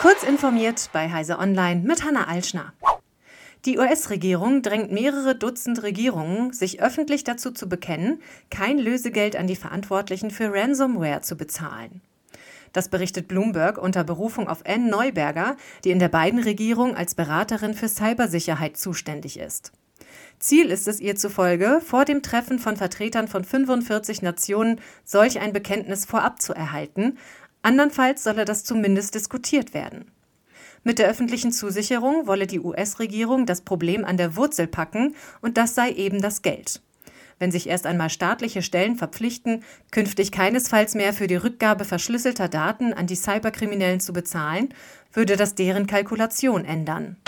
Kurz informiert bei Heise Online mit Hanna Alschner. Die US-Regierung drängt mehrere Dutzend Regierungen, sich öffentlich dazu zu bekennen, kein Lösegeld an die Verantwortlichen für Ransomware zu bezahlen. Das berichtet Bloomberg unter Berufung auf Anne Neuberger, die in der beiden Regierung als Beraterin für Cybersicherheit zuständig ist. Ziel ist es ihr zufolge, vor dem Treffen von Vertretern von 45 Nationen solch ein Bekenntnis vorab zu erhalten, andernfalls solle das zumindest diskutiert werden. Mit der öffentlichen Zusicherung wolle die US-Regierung das Problem an der Wurzel packen, und das sei eben das Geld. Wenn sich erst einmal staatliche Stellen verpflichten, künftig keinesfalls mehr für die Rückgabe verschlüsselter Daten an die Cyberkriminellen zu bezahlen, würde das deren Kalkulation ändern.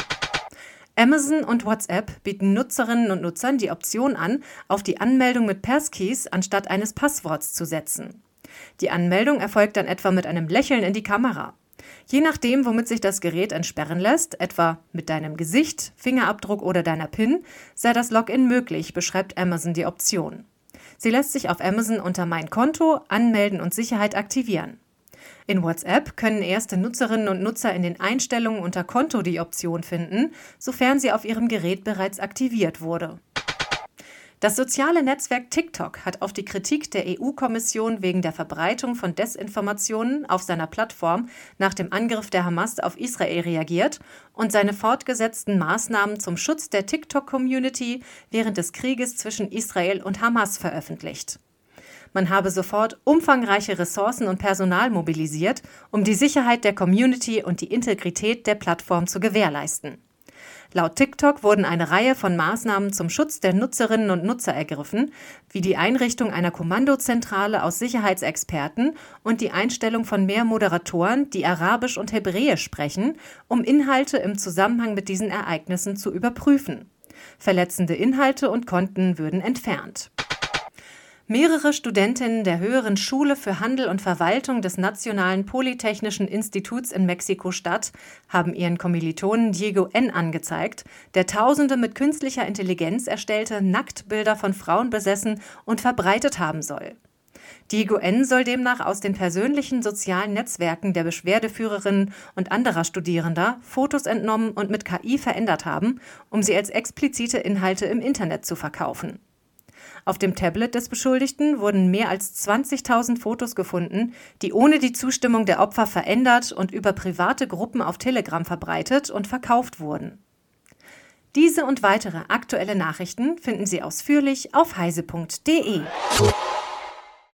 Amazon und WhatsApp bieten Nutzerinnen und Nutzern die Option an, auf die Anmeldung mit Passkeys anstatt eines Passworts zu setzen. Die Anmeldung erfolgt dann etwa mit einem Lächeln in die Kamera. Je nachdem, womit sich das Gerät entsperren lässt, etwa mit deinem Gesicht, Fingerabdruck oder deiner PIN, sei das Login möglich, beschreibt Amazon die Option. Sie lässt sich auf Amazon unter Mein Konto, Anmelden und Sicherheit aktivieren. In WhatsApp können erste Nutzerinnen und Nutzer in den Einstellungen unter Konto die Option finden, sofern sie auf ihrem Gerät bereits aktiviert wurde. Das soziale Netzwerk TikTok hat auf die Kritik der EU-Kommission wegen der Verbreitung von Desinformationen auf seiner Plattform nach dem Angriff der Hamas auf Israel reagiert und seine fortgesetzten Maßnahmen zum Schutz der TikTok-Community während des Krieges zwischen Israel und Hamas veröffentlicht. Man habe sofort umfangreiche Ressourcen und Personal mobilisiert, um die Sicherheit der Community und die Integrität der Plattform zu gewährleisten. Laut TikTok wurden eine Reihe von Maßnahmen zum Schutz der Nutzerinnen und Nutzer ergriffen, wie die Einrichtung einer Kommandozentrale aus Sicherheitsexperten und die Einstellung von mehr Moderatoren, die Arabisch und Hebräisch sprechen, um Inhalte im Zusammenhang mit diesen Ereignissen zu überprüfen. Verletzende Inhalte und Konten würden entfernt. Mehrere Studentinnen der Höheren Schule für Handel und Verwaltung des Nationalen Polytechnischen Instituts in Mexiko-Stadt haben ihren Kommilitonen Diego N. angezeigt, der tausende mit künstlicher Intelligenz erstellte Nacktbilder von Frauen besessen und verbreitet haben soll. Diego N. soll demnach aus den persönlichen sozialen Netzwerken der Beschwerdeführerinnen und anderer Studierender Fotos entnommen und mit KI verändert haben, um sie als explizite Inhalte im Internet zu verkaufen. Auf dem Tablet des Beschuldigten wurden mehr als 20.000 Fotos gefunden, die ohne die Zustimmung der Opfer verändert und über private Gruppen auf Telegram verbreitet und verkauft wurden. Diese und weitere aktuelle Nachrichten finden Sie ausführlich auf heise.de.